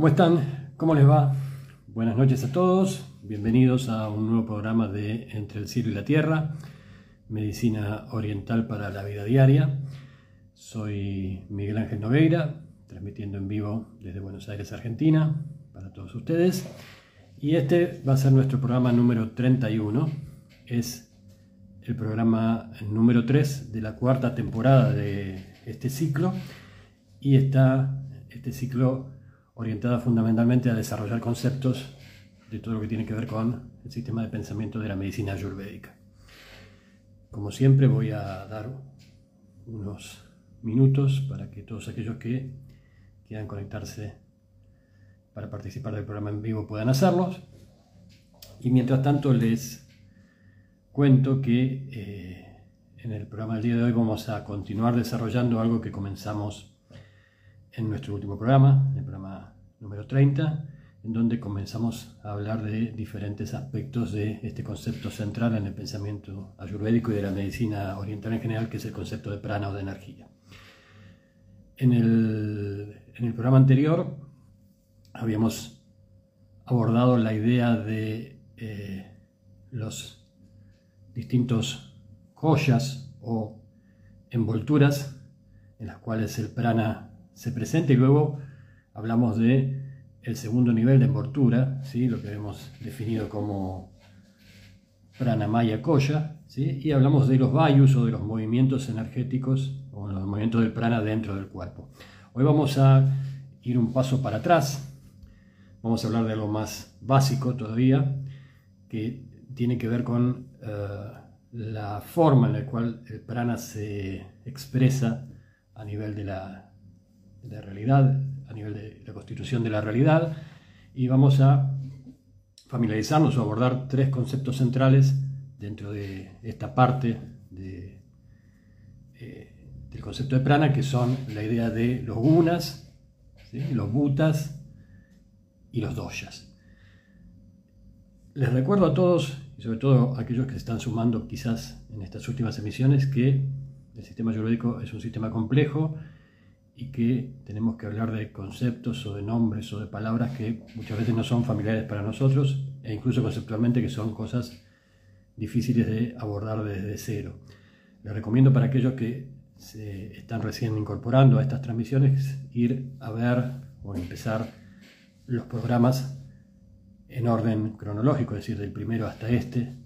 ¿Cómo están? ¿Cómo les va? Buenas noches a todos. Bienvenidos a un nuevo programa de Entre el cielo y la tierra, medicina oriental para la vida diaria. Soy Miguel Ángel Nogueira, transmitiendo en vivo desde Buenos Aires, Argentina, para todos ustedes. Y este va a ser nuestro programa número 31. Es el programa número 3 de la cuarta temporada de este ciclo. Y está este ciclo orientado fundamentalmente a desarrollar conceptos de todo lo que tiene que ver con el sistema de pensamiento de la medicina ayurvédica. Como siempre voy a dar unos minutos para que todos aquellos que quieran conectarse para participar del programa en vivo puedan hacerlos. Y mientras tanto les cuento que eh, en el programa del día de hoy vamos a continuar desarrollando algo que comenzamos en nuestro último programa, el programa número 30, en donde comenzamos a hablar de diferentes aspectos de este concepto central en el pensamiento ayurvédico y de la medicina oriental en general, que es el concepto de prana o de energía. En el, programa anterior habíamos abordado la idea de eh, los distintos joyas o envolturas en las cuales el prana se presenta y luego hablamos de el segundo nivel de envoltura, ¿sí? lo que hemos definido como pranamaya koya, ¿sí? y hablamos de los vayus o de los movimientos energéticos o los movimientos del prana dentro del cuerpo. Hoy vamos a ir un paso para atrás, vamos a hablar de algo más básico todavía, que tiene que ver con eh, la forma en la cual el prana se expresa a nivel de la, de realidad, a nivel de la constitución de la realidad, y vamos a familiarizarnos o abordar tres conceptos centrales dentro de esta parte eh, del concepto de prana, que son la idea de los gunas, los butas y los doyas. Les recuerdo a todos, y sobre todo a aquellos que se están sumando quizás en estas últimas emisiones, que el sistema ayurvédico es un sistema complejo y que tenemos que hablar de conceptos o de nombres o de palabras que muchas veces no son familiares para nosotros e incluso conceptualmente que son cosas difíciles de abordar desde cero. Les recomiendo para aquellos que se están recién incorporando a estas transmisiones ir a ver o empezar los programas en orden cronológico, es decir, del primero hasta este,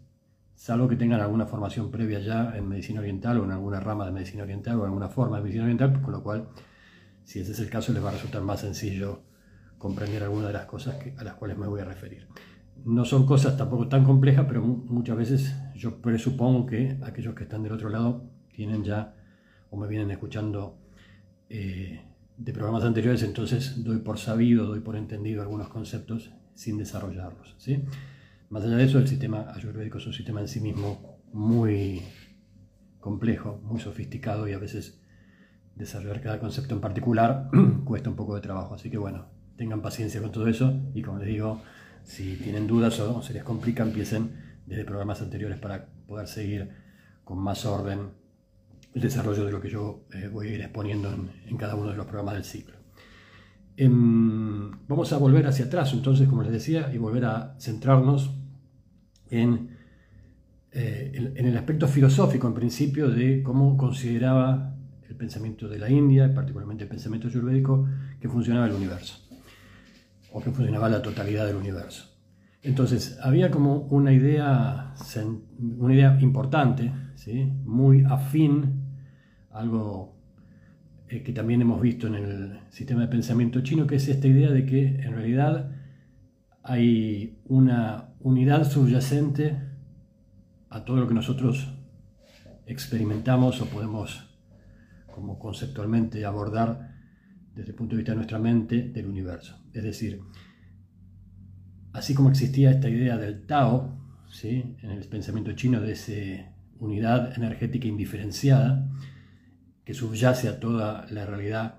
salvo que tengan alguna formación previa ya en medicina oriental o en alguna rama de medicina oriental o en alguna forma de medicina oriental, con lo cual, si ese es el caso, les va a resultar más sencillo comprender algunas de las cosas a las cuales me voy a referir. No son cosas tampoco tan complejas, pero muchas veces yo presupongo que aquellos que están del otro lado tienen ya o me vienen escuchando eh, de programas anteriores, entonces doy por sabido, doy por entendido algunos conceptos sin desarrollarlos. Más allá de eso, el sistema ayurvédico es un sistema en sí mismo muy complejo, muy sofisticado y a veces desarrollar cada concepto en particular cuesta un poco de trabajo. Así que bueno, tengan paciencia con todo eso y como les digo, si tienen dudas o se les complica, empiecen desde programas anteriores para poder seguir con más orden el desarrollo de lo que yo eh, voy a ir exponiendo en, cada uno de los programas del ciclo. Em, vamos a volver hacia atrás, entonces, como les decía, y volver a centrarnos en, eh, en el aspecto filosófico, en principio, de cómo consideraba el pensamiento de la India, particularmente el pensamiento ayurvédico, que funcionaba el universo o que funcionaba la totalidad del universo. Entonces, había como una idea, una idea importante, ¿sí? muy afín, algo eh, que también hemos visto en el sistema de pensamiento chino, que es esta idea de que en realidad hay una unidad subyacente a todo lo que nosotros experimentamos o podemos como conceptualmente abordar desde el punto de vista de nuestra mente del universo. Es decir, así como existía esta idea del Tao, ¿sí? en el pensamiento chino de esa unidad energética indiferenciada, que subyace a toda la realidad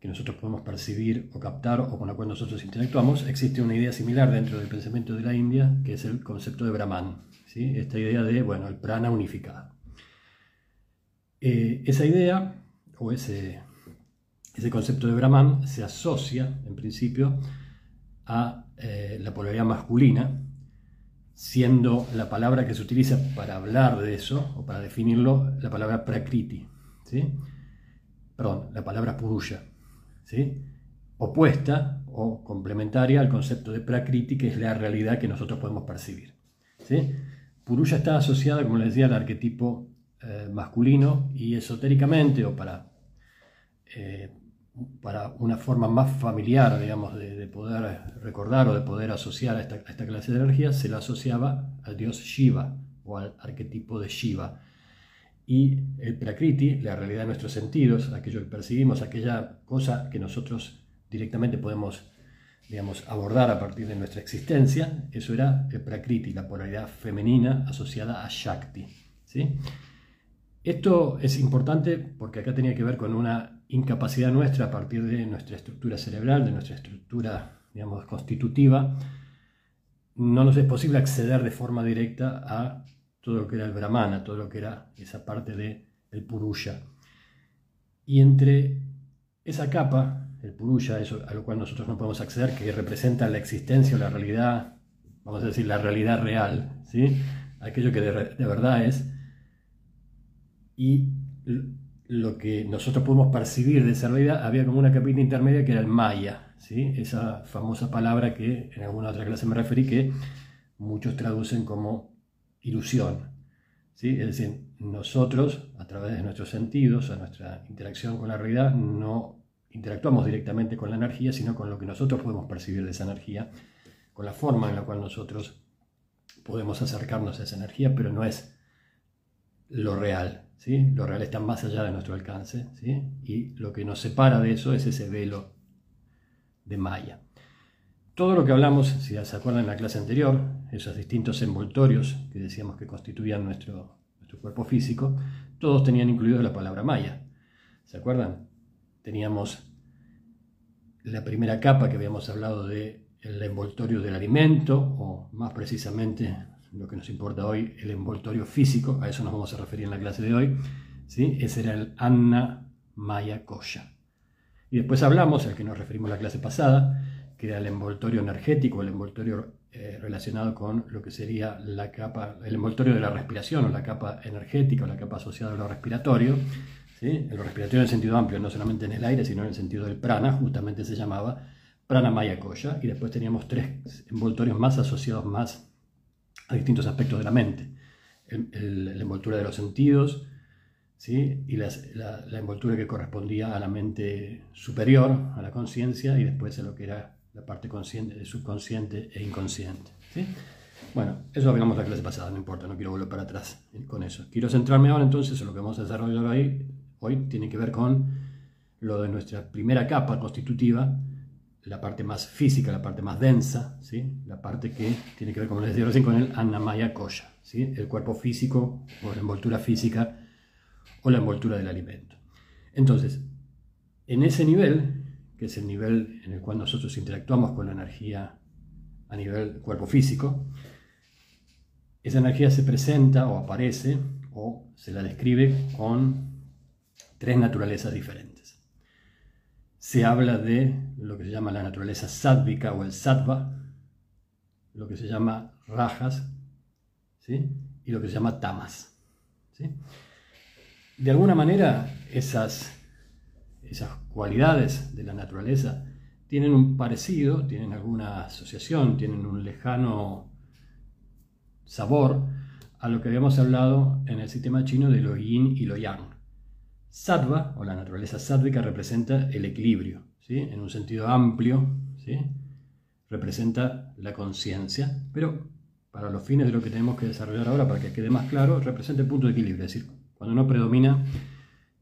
que nosotros podemos percibir o captar o con la cual nosotros interactuamos, existe una idea similar dentro del pensamiento de la India, que es el concepto de Brahman, ¿sí? esta idea de, bueno, el prana unificado. Eh, esa idea, o ese ese concepto de Brahman se asocia, en principio, a eh, la polaridad masculina, siendo la palabra que se utiliza para hablar de eso, o para definirlo, la palabra prakriti, ¿sí? perdón, la palabra purusha, ¿sí? opuesta o complementaria al concepto de prakriti, que es la realidad que nosotros podemos percibir. ¿sí? Purusha está asociada, como les decía, al arquetipo eh, masculino y esotéricamente, o para, eh, para una forma más familiar, digamos, de, poder recordar o de poder asociar a esta, esta clase de energía, se la asociaba al dios Shiva o al arquetipo de Shiva y el prakriti, la realidad de nuestros sentidos, aquello que percibimos, aquella cosa que nosotros directamente podemos digamos, abordar a partir de nuestra existencia, eso era el prakriti, la polaridad femenina asociada a Shakti. ¿sí? Esto es importante porque acá tenía que ver con una incapacidad nuestra a partir de nuestra estructura cerebral, de nuestra estructura digamos, constitutiva. No nos es posible acceder de forma directa a todo lo que era el Brahmana, todo lo que era esa parte del el Purusha. Y entre esa capa, el Purusha, a lo cual nosotros no podemos acceder, que representa la existencia o la realidad, vamos a decir, la realidad real, ¿sí? aquello que de, verdad es, y lo que nosotros podemos percibir de esa realidad, había como una capita intermedia que era el Maya, ¿sí? esa famosa palabra que en alguna otra clase me referí, que muchos traducen como ilusión. ¿sí? Es decir, nosotros, a través de nuestros sentidos, a nuestra interacción con la realidad, no interactuamos directamente con la energía, sino con lo que nosotros podemos percibir de esa energía, con la forma en la cual nosotros podemos acercarnos a esa energía, pero no es lo real. ¿Sí? Lo real está más allá de nuestro alcance, ¿sí? y lo que nos separa de eso es ese velo de Maya. Todo lo que hablamos, si se acuerdan en la clase anterior, esos distintos envoltorios que decíamos que constituían nuestro, cuerpo físico, todos tenían incluido la palabra maya. ¿Se acuerdan? Teníamos la primera capa que habíamos hablado del el envoltorio del alimento, o más precisamente lo que nos importa hoy, el envoltorio físico, a eso nos vamos a referir en la clase de hoy. ¿sí? Ese era el Anna Maya Kosha. Y después hablamos, al que nos referimos la clase pasada, que era el envoltorio energético, el envoltorio eh, relacionado con lo que sería la capa, el envoltorio de la respiración o la capa energética o la capa asociada a lo respiratorio. ¿sí? El respiratorio en el sentido amplio, no solamente en el aire, sino en el sentido del prana, justamente se llamaba prana maya kosha. Y después teníamos tres envoltorios más asociados más a distintos aspectos de la mente. La envoltura de los sentidos, ¿sí? y la, la, envoltura que correspondía a la mente superior, a la conciencia, y después a lo que era la parte consciente, subconsciente e inconsciente. ¿sí? Bueno, eso lo la clase pasada, no importa, no quiero volver para atrás con eso. Quiero centrarme ahora entonces en lo que vamos a desarrollar hoy, hoy tiene que ver con lo de nuestra primera capa constitutiva, la parte más física, la parte más densa, ¿sí? la parte que tiene que ver, como les decía recién, con el Annamaya Kosha, ¿sí? el cuerpo físico o la envoltura física o la envoltura del alimento. Entonces, en ese nivel que es el nivel en el cual nosotros interactuamos con la energía a nivel cuerpo físico, esa energía se presenta o aparece o se la describe con tres naturalezas diferentes. Se habla de lo que se llama la naturaleza sádvica o el sattva, lo que se llama rajas ¿sí? y lo que se llama tamas. ¿sí? De alguna manera, esas esas cualidades de la naturaleza tienen un parecido, tienen alguna asociación, tienen un lejano sabor a lo que habíamos hablado en el sistema chino de lo yin y lo yang. Sattva, o la naturaleza sádvica, representa el equilibrio, ¿sí? en un sentido amplio, ¿sí? representa la conciencia, pero para los fines de lo que tenemos que desarrollar ahora, para que quede más claro, representa el punto de equilibrio, es decir, cuando no predomina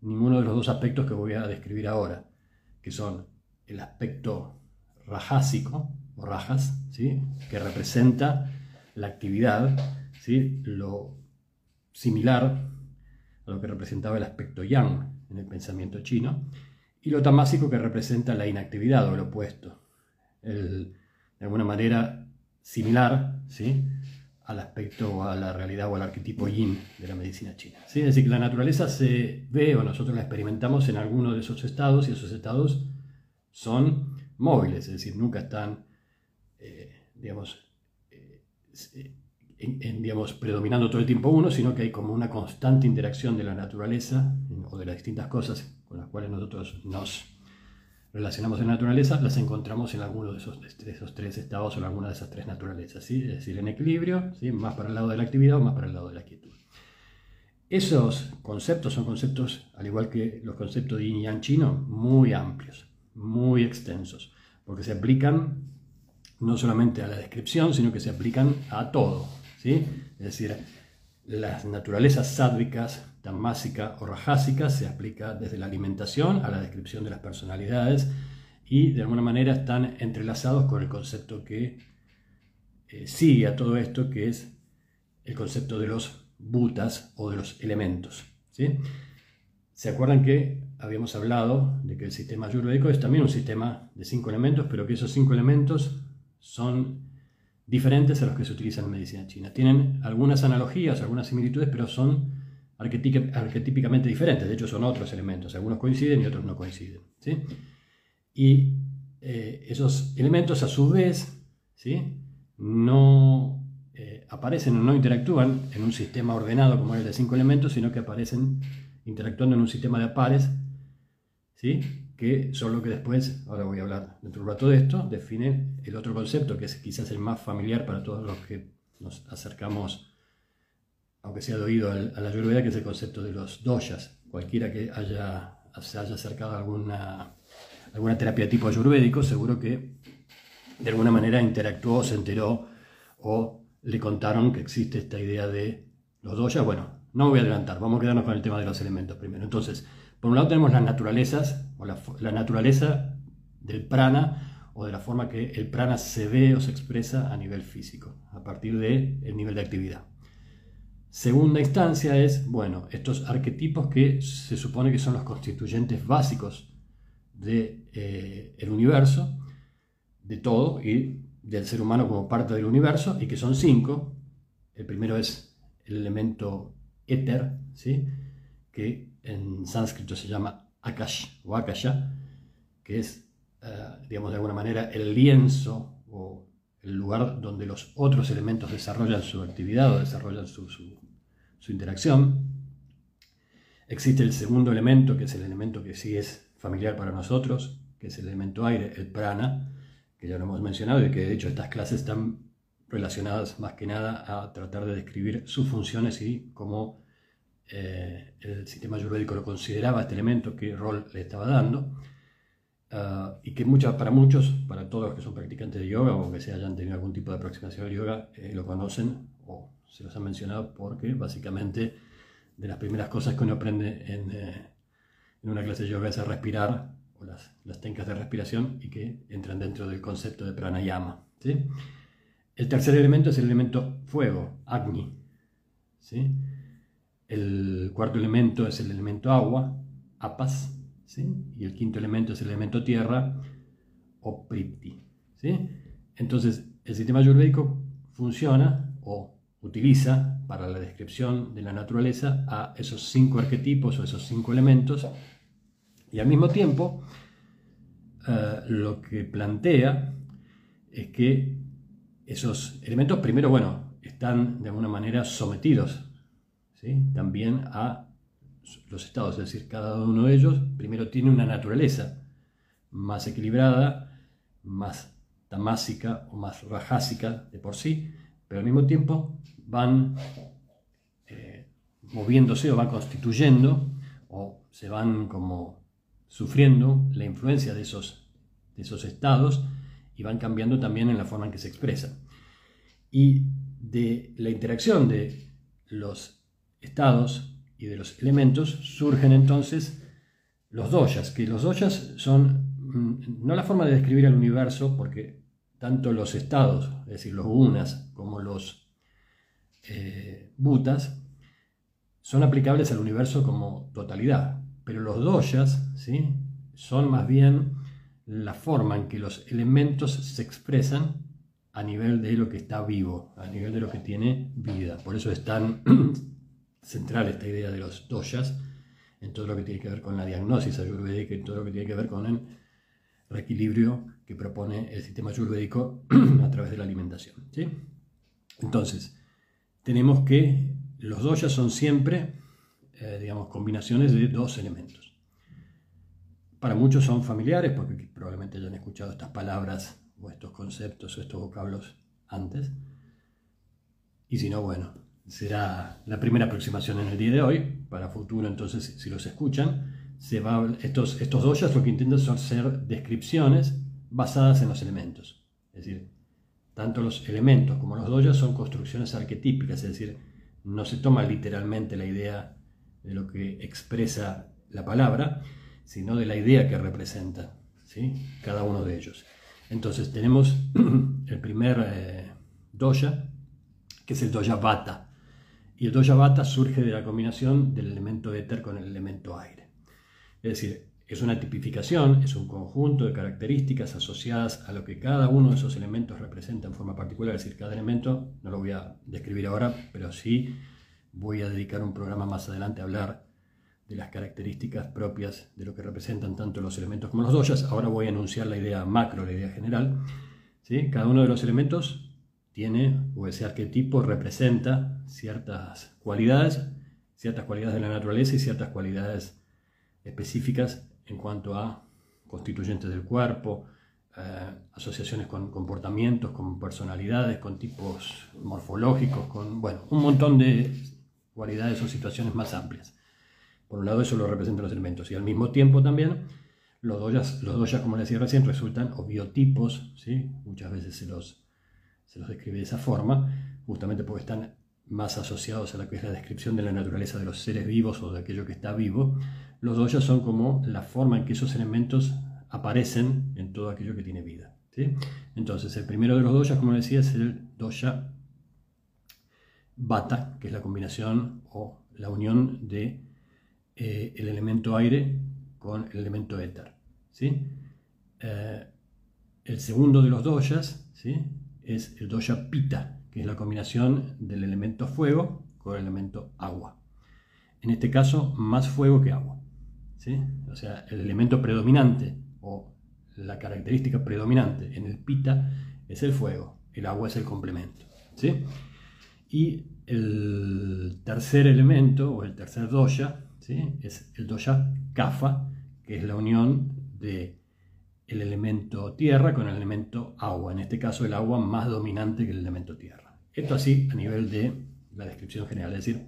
ninguno de los dos aspectos que voy a describir ahora, que son el aspecto rajásico o rajas, ¿sí? que representa la actividad, ¿sí? lo similar a lo que representaba el aspecto yang en el pensamiento chino, y lo tamásico que representa la inactividad o lo opuesto, el, de alguna manera similar, ¿sí? al aspecto, a la realidad o al arquetipo yin de la medicina china. ¿sí? Es decir, que la naturaleza se ve o nosotros la experimentamos en alguno de esos estados y esos estados son móviles, es decir, nunca están eh, digamos, predominando todo el tiempo uno, sino que hay como una constante interacción de la naturaleza o de las distintas cosas con las cuales nosotros nos relacionamos en la naturaleza, las encontramos en alguno de esos, esos tres estados o en alguna de esas tres naturalezas, ¿sí? es decir, en equilibrio, ¿sí? más para el lado de la actividad o más para el lado de la quietud. Esos conceptos son conceptos, al igual que los conceptos de yin yang chino, muy amplios, muy extensos, porque se aplican no solamente a la descripción, sino que se aplican a todo. Es decir, las naturalezas sádvicas, tamásica o rajásica se aplica desde la alimentación a la descripción de las personalidades y de alguna manera están entrelazados con el concepto que eh, sigue a todo esto, que es el concepto de los butas o de los elementos. ¿sí? ¿Se acuerdan que habíamos hablado de que el sistema ayurvédico es también un sistema de cinco elementos, pero que esos cinco elementos son diferentes a los que se utilizan en medicina china? Tienen algunas analogías, algunas similitudes, pero son arquetípicamente diferentes. De hecho, son otros elementos. Algunos coinciden y otros no coinciden. ¿sí? Y eh, esos elementos, a su vez, ¿sí? no eh, aparecen o no interactúan en un sistema ordenado como el de cinco elementos, sino que aparecen interactuando en un sistema de pares, ¿sí? Que son lo que después, ahora voy a hablar dentro de un rato de esto, define el otro concepto, que es quizás el más familiar para todos los que nos acercamos, aunque sea de oído, a la Ayurveda, que es el concepto de los doyas. Cualquiera que haya, se haya acercado a alguna, alguna terapia tipo ayurvédico, seguro que de alguna manera interactuó, se enteró o le contaron que existe esta idea de los doyas. Bueno, no me voy a adelantar, vamos a quedarnos con el tema de los elementos primero. Entonces, por un lado tenemos las naturalezas, la, naturaleza del prana, o de la forma que el prana se ve o se expresa a nivel físico, a partir del nivel de actividad. Segunda instancia es, bueno, estos arquetipos que se supone que son los constituyentes básicos del de, eh, universo, de todo y del ser humano como parte del universo, y que son cinco. El primero es el elemento éter, ¿sí? que en sánscrito se llama akash o akasha, que es, eh, digamos, de alguna manera el lienzo o el lugar donde los otros elementos desarrollan su actividad o desarrollan su, su interacción. Existe el segundo elemento, que es el elemento que sí es familiar para nosotros, que es el elemento aire, el prana, que ya lo hemos mencionado y que de hecho estas clases están relacionadas más que nada a tratar de describir sus funciones y cómo eh, el sistema ayurvédico lo consideraba este elemento, qué rol le estaba dando, ah, y que muchas, para muchos, para todos los que son practicantes de yoga o que se hayan tenido algún tipo de aproximación al yoga, eh, lo conocen o se los han mencionado porque básicamente de las primeras cosas que uno aprende en, eh, una clase de yoga es respirar, o las, las técnicas de respiración, y que entran dentro del concepto de pranayama. ¿sí? El tercer elemento es el elemento fuego, Agni. ¿sí? El cuarto elemento es el elemento agua, apas, ¿sí? y el quinto elemento es el elemento tierra, o. ¿sí? Entonces, el sistema ayurvédico funciona o utiliza para la descripción de la naturaleza a esos cinco arquetipos o esos cinco elementos, y al mismo tiempo eh, lo que plantea es que esos elementos primero, bueno, están de alguna manera sometidos también a los estados, es decir, cada uno de ellos primero tiene una naturaleza más equilibrada, más tamásica o más rajásica de por sí, pero al mismo tiempo van eh, moviéndose o van constituyendo o se van como sufriendo la influencia de esos, de esos estados y van cambiando también en la forma en que se expresan. Y de la interacción de los estados y de los elementos surgen entonces los doyas, que los doyas son mm, no la forma de describir el universo, porque tanto los estados, es decir, los gunas, como los eh, butas, son aplicables al universo como totalidad. Pero los doyas ¿sí? son más bien la forma en que los elementos se expresan a nivel de lo que está vivo, a nivel de lo que tiene vida. Por eso están central esta idea de los doyas en todo lo que tiene que ver con la diagnosis ayurvédica, en todo lo que tiene que ver con reequilibrio que propone el sistema ayurvédico a través de la alimentación. ¿sí? Entonces, tenemos que los doyas son siempre, eh, digamos, combinaciones de dos elementos. Para muchos son familiares, porque probablemente hayan escuchado estas palabras o estos conceptos o estos vocablos antes. Y si no, bueno, será la primera aproximación en el día de hoy. Para futuro, entonces, si los escuchan, se va, estos, estos doyas lo que intentan son ser descripciones basadas en los elementos. Es decir, tanto los elementos como los doyas son construcciones arquetípicas, es decir, no se toma literalmente la idea de lo que expresa la palabra, sino de la idea que representa ¿sí? cada uno de ellos. Entonces tenemos el primer eh, doya, que es el doya vata. Y el doya vata surge de la combinación del elemento éter con el elemento aire. Es decir, es una tipificación, es un conjunto de características asociadas a lo que cada uno de esos elementos representa en forma particular. Es decir, cada elemento, no lo voy a describir ahora, pero sí voy a dedicar un programa más adelante a hablar de las características propias de lo que representan tanto los elementos como los doyas. Ahora voy a enunciar la idea macro, la idea general. ¿sí? Cada uno de los elementos tiene, o ese arquetipo representa ciertas cualidades, ciertas cualidades de la naturaleza y ciertas cualidades específicas en cuanto a constituyentes del cuerpo, eh, asociaciones con comportamientos, con personalidades, con tipos morfológicos, con bueno, un montón de cualidades o situaciones más amplias. Por un lado eso lo representan los elementos y al mismo tiempo también los doyas, los doyas como les decía recién, resultan o ¿sí? muchas veces se los, se los describe de esa forma, justamente porque están más asociados a lo que es la descripción de la naturaleza de los seres vivos o de aquello que está vivo, los doyas son como la forma en que esos elementos aparecen en todo aquello que tiene vida. Entonces, el primero de los doyas, como decía, es el doya bata, que es la combinación o la unión de eh, el elemento aire con el elemento éter. ¿sí? Eh, el segundo de los doyas ¿sí? Es el doya pita, que es la combinación del elemento fuego con el elemento agua. En este caso, más fuego que agua. ¿sí? O sea, el elemento predominante o la característica predominante en el pita es el fuego, el agua es el complemento. ¿sí? Y el tercer elemento o el tercer doya ¿sí? es el doya kafa, que es la unión de el elemento tierra con el elemento agua, en este caso el agua más dominante que el elemento tierra. Esto así a nivel de la descripción general, es decir,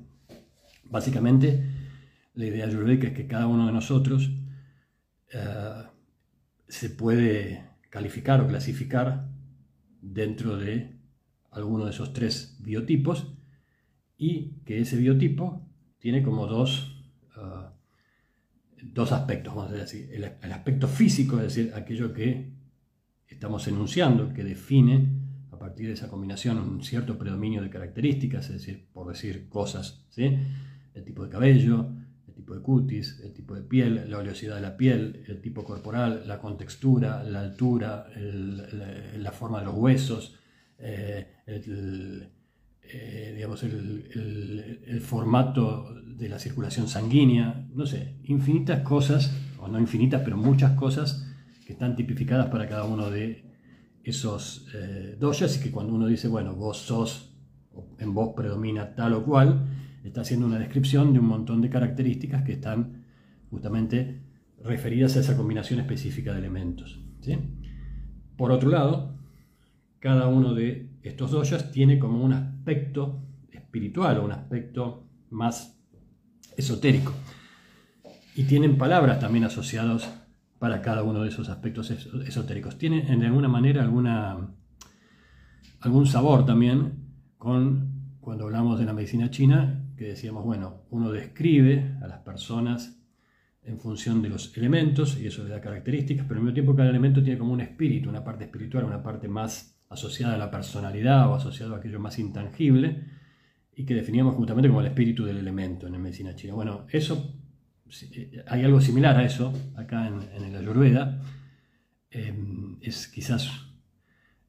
básicamente la idea ayurvédica es que cada uno de nosotros eh, se puede calificar o clasificar dentro de alguno de esos tres biotipos y que ese biotipo tiene como dos, dos aspectos, vamos a decir El, el, aspecto físico, es decir, aquello que estamos enunciando, que define a partir de esa combinación un cierto predominio de características, es decir, por decir cosas, ¿sí? el tipo de cabello, tipo de cutis, el tipo de piel, la oleosidad de la piel, el tipo corporal, la contextura, la altura, la, forma de los huesos, eh, el, eh, digamos, el, formato de la circulación sanguínea, no sé, infinitas cosas, o no infinitas, pero muchas cosas que están tipificadas para cada uno de esos eh, doyas y que cuando uno dice, bueno, vos sos, en vos predomina tal o cual, está haciendo una descripción de un montón de características que están justamente referidas a esa combinación específica de elementos. Por otro lado, cada uno de estos doyas tiene como un aspecto espiritual o un aspecto más esotérico. Y tienen palabras también asociadas para cada uno de esos aspectos esotéricos. Tienen de alguna manera alguna, algún sabor también con cuando hablamos de la medicina china que decíamos, bueno, uno describe a las personas en función de los elementos y eso le da características, pero al mismo tiempo cada elemento tiene como un espíritu, una parte espiritual, una parte más asociada a la personalidad o asociado a aquello más intangible y que definíamos justamente como el espíritu del elemento en la medicina china. Bueno, eso, hay algo similar a eso acá en, el Ayurveda, em, es quizás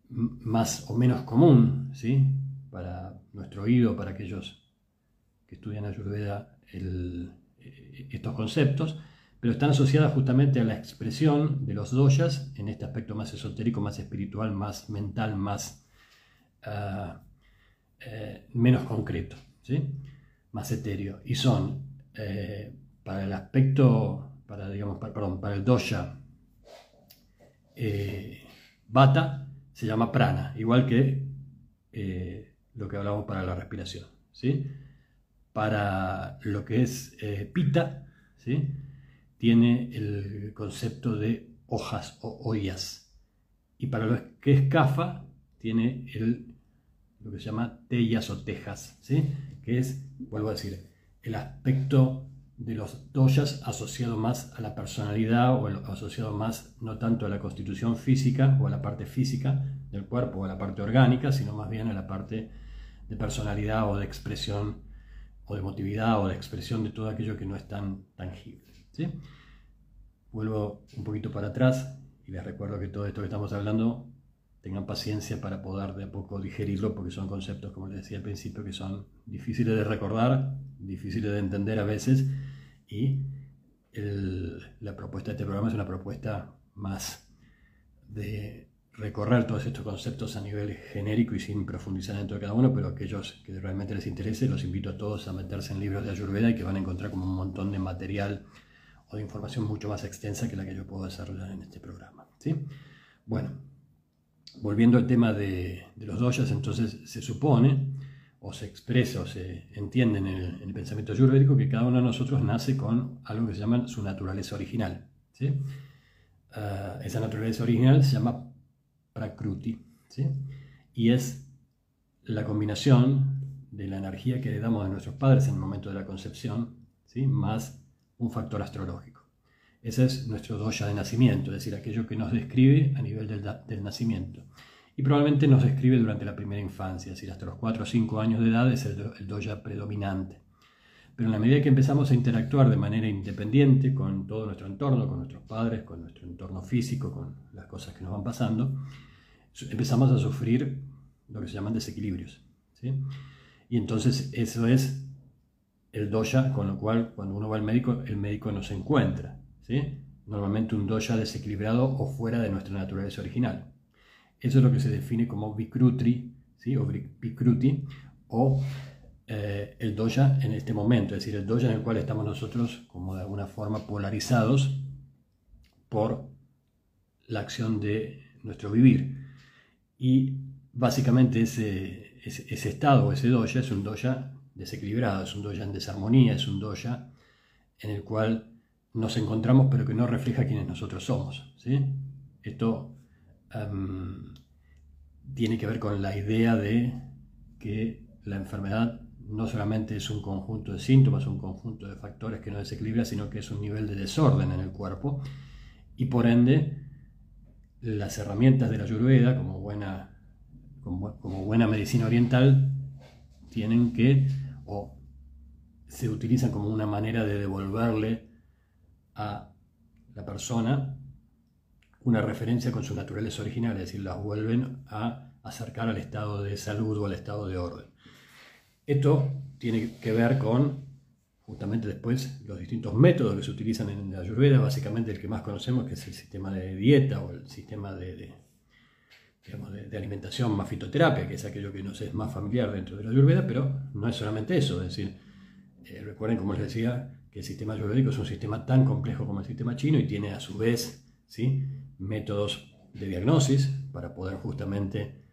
más o menos común ¿sí? para nuestro oído, para aquellos que estudian Ayurveda eh, estos conceptos, pero están asociadas justamente a la expresión de los doyas en este aspecto más esotérico, más espiritual, más mental, más ah, eh, menos concreto, ¿sí? más etéreo. Y son eh, para el aspecto, para, digamos, perdón, para el doya bata, eh, se llama prana, igual que lo que hablamos para la respiración. ¿sí? Para lo que es pita, ¿sí? Tiene el concepto de hojas o ollas. Y para lo que es cafa, tiene el, lo que se llama tellas o tejas, ¿sí? que es, vuelvo a decir, el aspecto de los doyas asociado más a la personalidad o asociado más no tanto a la constitución física o a la parte física del cuerpo o a la parte orgánica, sino más bien a la parte de personalidad o de expresión o de emotividad o de expresión de todo aquello que no es tan tangible. ¿Sí? Vuelvo un poquito para atrás y les recuerdo que todo esto que estamos hablando tengan paciencia para poder de a poco digerirlo porque son conceptos, como les decía al principio, que son difíciles de recordar, difíciles de entender a veces y la propuesta de este programa es una propuesta más de recorrer todos estos conceptos a nivel genérico y sin profundizar dentro de cada uno, pero aquellos que realmente les interese, los invito a todos a meterse en libros de Ayurveda y que van a encontrar como un montón de material o de información mucho más extensa que la que yo puedo desarrollar en este programa. ¿sí? Bueno, volviendo al tema de, los doyas, entonces se supone o se expresa o se entiende en el, pensamiento ayurvédico que cada uno de nosotros nace con algo que se llama su naturaleza original. ¿sí? Ah, esa naturaleza original se llama prakruti ¿sí? y es la combinación de la energía que heredamos de nuestros padres en el momento de la concepción, ¿sí? más un factor astrológico. Ese es nuestro doya de nacimiento, es decir, aquello que nos describe a nivel del, nacimiento. Y probablemente nos describe durante la primera infancia, es decir, hasta los 4 o 5 años de edad es el, doya predominante. Pero en la medida que empezamos a interactuar de manera independiente con todo nuestro entorno, con nuestros padres, con nuestro entorno físico, con las cosas que nos van pasando, empezamos a sufrir lo que se llaman desequilibrios. Y entonces eso es el doya, con lo cual cuando uno va al médico, el médico no se encuentra. ¿sí? Normalmente un doya desequilibrado o fuera de nuestra naturaleza original. Eso es lo que se define como Vikrutri, ¿sí? o Vikruti, o eh, el doya en este momento, es decir, el doya en el cual estamos nosotros como de alguna forma polarizados por la acción de nuestro vivir. Y básicamente ese, ese, estado, ese doya, es un doya desequilibrado, es un doya en desarmonía, es un doya en el cual nos encontramos pero que no refleja quiénes nosotros somos. ¿sí? Esto em, tiene que ver con la idea de que la enfermedad no solamente es un conjunto de síntomas, un conjunto de factores que no desequilibra, sino que es un nivel de desorden en el cuerpo y por ende las herramientas de la ayurveda como buena, como buena medicina oriental tienen que o se utilizan como una manera de devolverle a la persona una referencia con su naturaleza original, es decir, las vuelven a acercar al estado de salud o al estado de orden. Esto tiene que ver con justamente después los distintos métodos que se utilizan en la ayurveda, básicamente el que más conocemos que es el sistema de dieta o el sistema de de, alimentación más fitoterapia, que es aquello que nos es más familiar dentro de la ayurveda, pero no es solamente eso, es decir, eh, recuerden como les decía que el sistema ayurvédico es un sistema tan complejo como el sistema chino y tiene a su vez ¿sí? métodos de diagnosis para poder justamente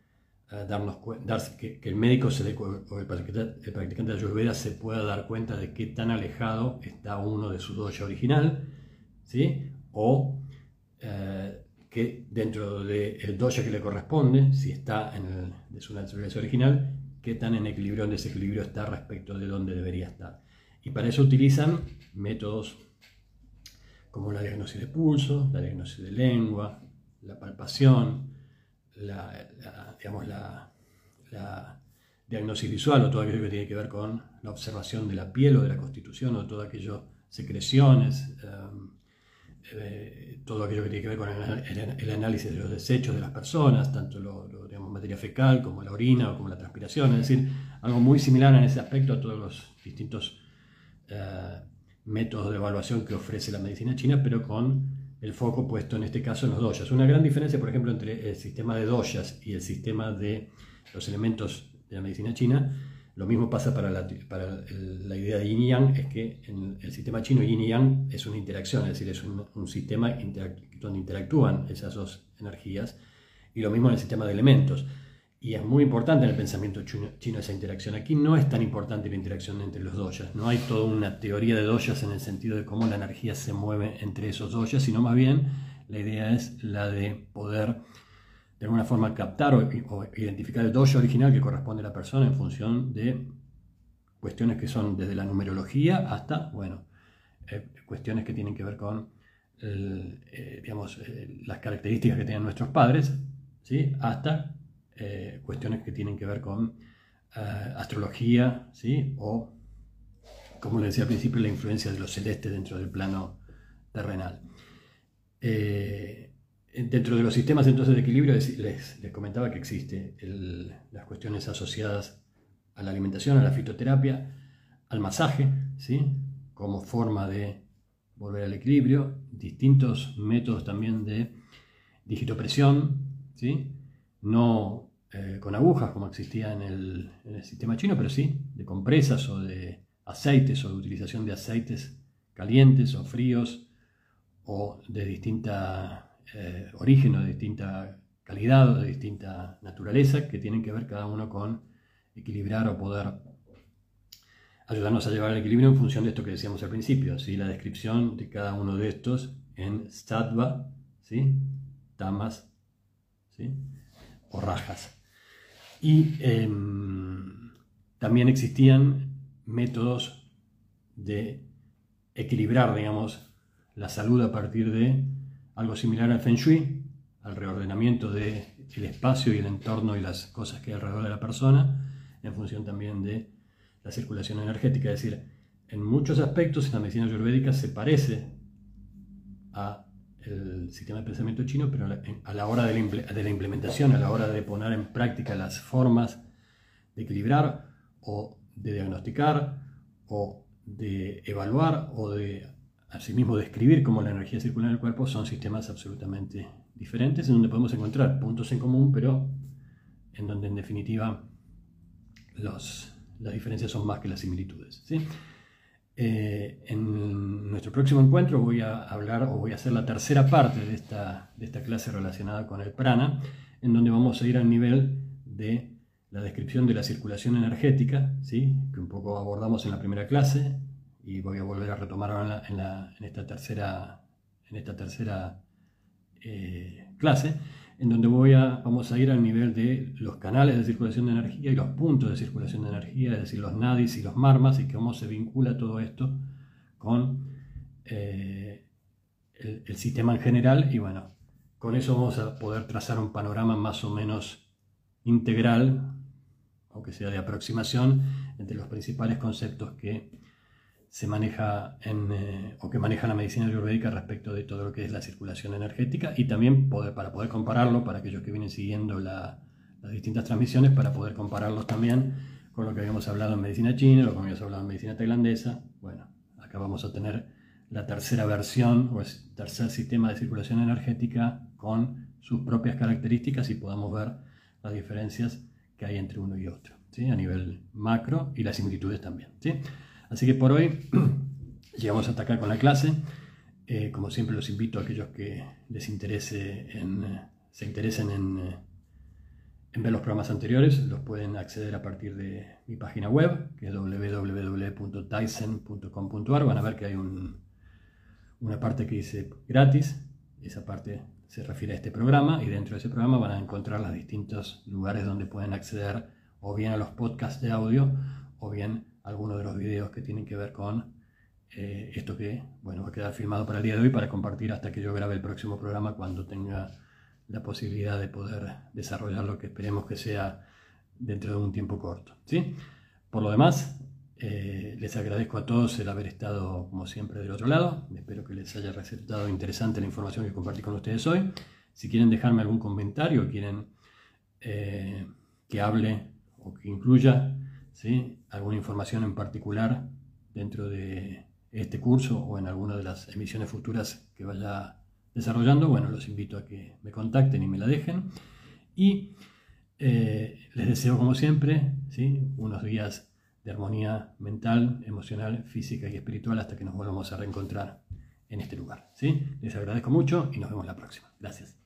uh, darnos darse, que, que, el médico se dé, o el practicante, el practicante de ayurveda se pueda dar cuenta de qué tan alejado está uno de su doya original, ¿sí? o uh, que dentro del doya que le corresponde, si está en de su naturaleza original, qué tan en equilibrio o en desequilibrio está respecto de donde debería estar. Y para eso utilizan métodos como la diagnosis de pulso, la diagnosis de lengua, la palpación, la, digamos, la, diagnosis visual o todo aquello que tiene que ver con la observación de la piel o de la constitución o todo aquello, secreciones, em, eh, todo aquello que tiene que ver con el, análisis de los desechos de las personas, tanto lo, digamos, materia fecal como la orina o como la transpiración, es decir, algo muy similar en ese aspecto a todos los distintos eh, métodos de evaluación que ofrece la medicina china, pero con el foco puesto en este caso en los doyas. Una gran diferencia, por ejemplo, entre el sistema de doyas y el sistema de los elementos de la medicina china, lo mismo pasa para la, para la idea de yin yang, es que en el sistema chino yin yang es una interacción, es decir, es un, sistema donde interactúan esas dos energías, y lo mismo en el sistema de elementos. Y es muy importante en el pensamiento chino, esa interacción. Aquí no es tan importante la interacción entre los doyas. No hay toda una teoría de doyas en el sentido de cómo la energía se mueve entre esos doyas, sino más bien la idea es la de poder de alguna forma captar o, identificar el doya original que corresponde a la persona en función de cuestiones que son desde la numerología hasta, bueno, eh, cuestiones que tienen que ver con eh, digamos, eh, las características que tienen nuestros padres, ¿sí? hasta eh, cuestiones que tienen que ver con eh, astrología, ¿sí? o, como le decía al principio, la influencia de lo celeste dentro del plano terrenal. Eh, dentro de los sistemas entonces de equilibrio les, les, comentaba que existe las cuestiones asociadas a la alimentación, a la fitoterapia, al masaje, ¿sí? como forma de volver al equilibrio, distintos métodos también de digitopresión, ¿sí? no eh, con agujas como existía en el, sistema chino, pero sí de compresas o de aceites o de utilización de aceites calientes o fríos o de distinta eh, origen o de distinta calidad o de distinta naturaleza que tienen que ver cada uno con equilibrar o poder ayudarnos a llevar el equilibrio en función de esto que decíamos al principio, ¿sí? la descripción de cada uno de estos en sattva, ¿sí? tamas ¿sí? o rajas. Y em, también existían métodos de equilibrar, digamos, la salud a partir de algo similar al Feng Shui, al reordenamiento del espacio y el entorno y las cosas que hay alrededor de la persona, en función también de la circulación energética. Es decir, en muchos aspectos la medicina ayurvédica se parece a el sistema de pensamiento chino, pero a la hora de la, implementación, a la hora de poner en práctica las formas de equilibrar o de diagnosticar o de evaluar o de asimismo describir cómo la energía circula en el cuerpo, son sistemas absolutamente diferentes en donde podemos encontrar puntos en común, pero en donde en definitiva las diferencias son más que las similitudes. Eh, en nuestro próximo encuentro voy a hablar o voy a hacer la tercera parte de esta, de esta clase relacionada con el prana, en donde vamos a ir al nivel de la descripción de la circulación energética, ¿sí? que un poco abordamos en la primera clase y voy a volver a retomar en, en, esta tercera, en esta tercera eh, clase en donde voy a, vamos a ir al nivel de los canales de circulación de energía y los puntos de circulación de energía, es decir, los nadis y los marmas, y cómo se vincula todo esto con eh, el, sistema en general. Y bueno, con eso vamos a poder trazar un panorama más o menos integral, aunque sea de aproximación, entre los principales conceptos que se maneja en, eh, o que maneja la medicina ayurvédica respecto de todo lo que es la circulación energética y también para poder compararlo, para aquellos que vienen siguiendo las distintas transmisiones, para poder compararlos también con lo que habíamos hablado en medicina china, lo que habíamos hablado en medicina tailandesa. Bueno, acá vamos a tener la tercera versión o el tercer sistema de circulación energética con sus propias características y podamos ver las diferencias que hay entre uno y otro, ¿sí? a nivel macro y las similitudes también. ¿sí? Así que por hoy llegamos hasta acá con la clase. Eh, como siempre los invito a aquellos que les interese en, se interesen en, en, ver los programas anteriores, los pueden acceder a partir de mi página web, que es www.tyson.com.ar. Van a ver que hay una parte que dice gratis, esa parte se refiere a este programa y dentro de ese programa van a encontrar los distintos lugares donde pueden acceder o bien a los podcasts de audio o bien algunos de los videos que tienen que ver con eh, esto que bueno, va a quedar filmado para el día de hoy para compartir hasta que yo grabe el próximo programa cuando tenga la posibilidad de poder desarrollar lo que esperemos que sea dentro de un tiempo corto. ¿sí? Por lo demás, eh, les agradezco a todos el haber estado como siempre del otro lado. Espero que les haya resultado interesante la información que compartí con ustedes hoy. Si quieren dejarme algún comentario, quieren eh, que hable o que incluya ¿sí? alguna información en particular dentro de este curso o en alguna de las emisiones futuras que vaya desarrollando, bueno, los invito a que me contacten y me la dejen. Y eh, les deseo, como siempre, ¿sí? unos días de armonía mental, emocional, física y espiritual hasta que nos volvamos a reencontrar en este lugar. ¿sí? Les agradezco mucho y nos vemos la próxima. Gracias.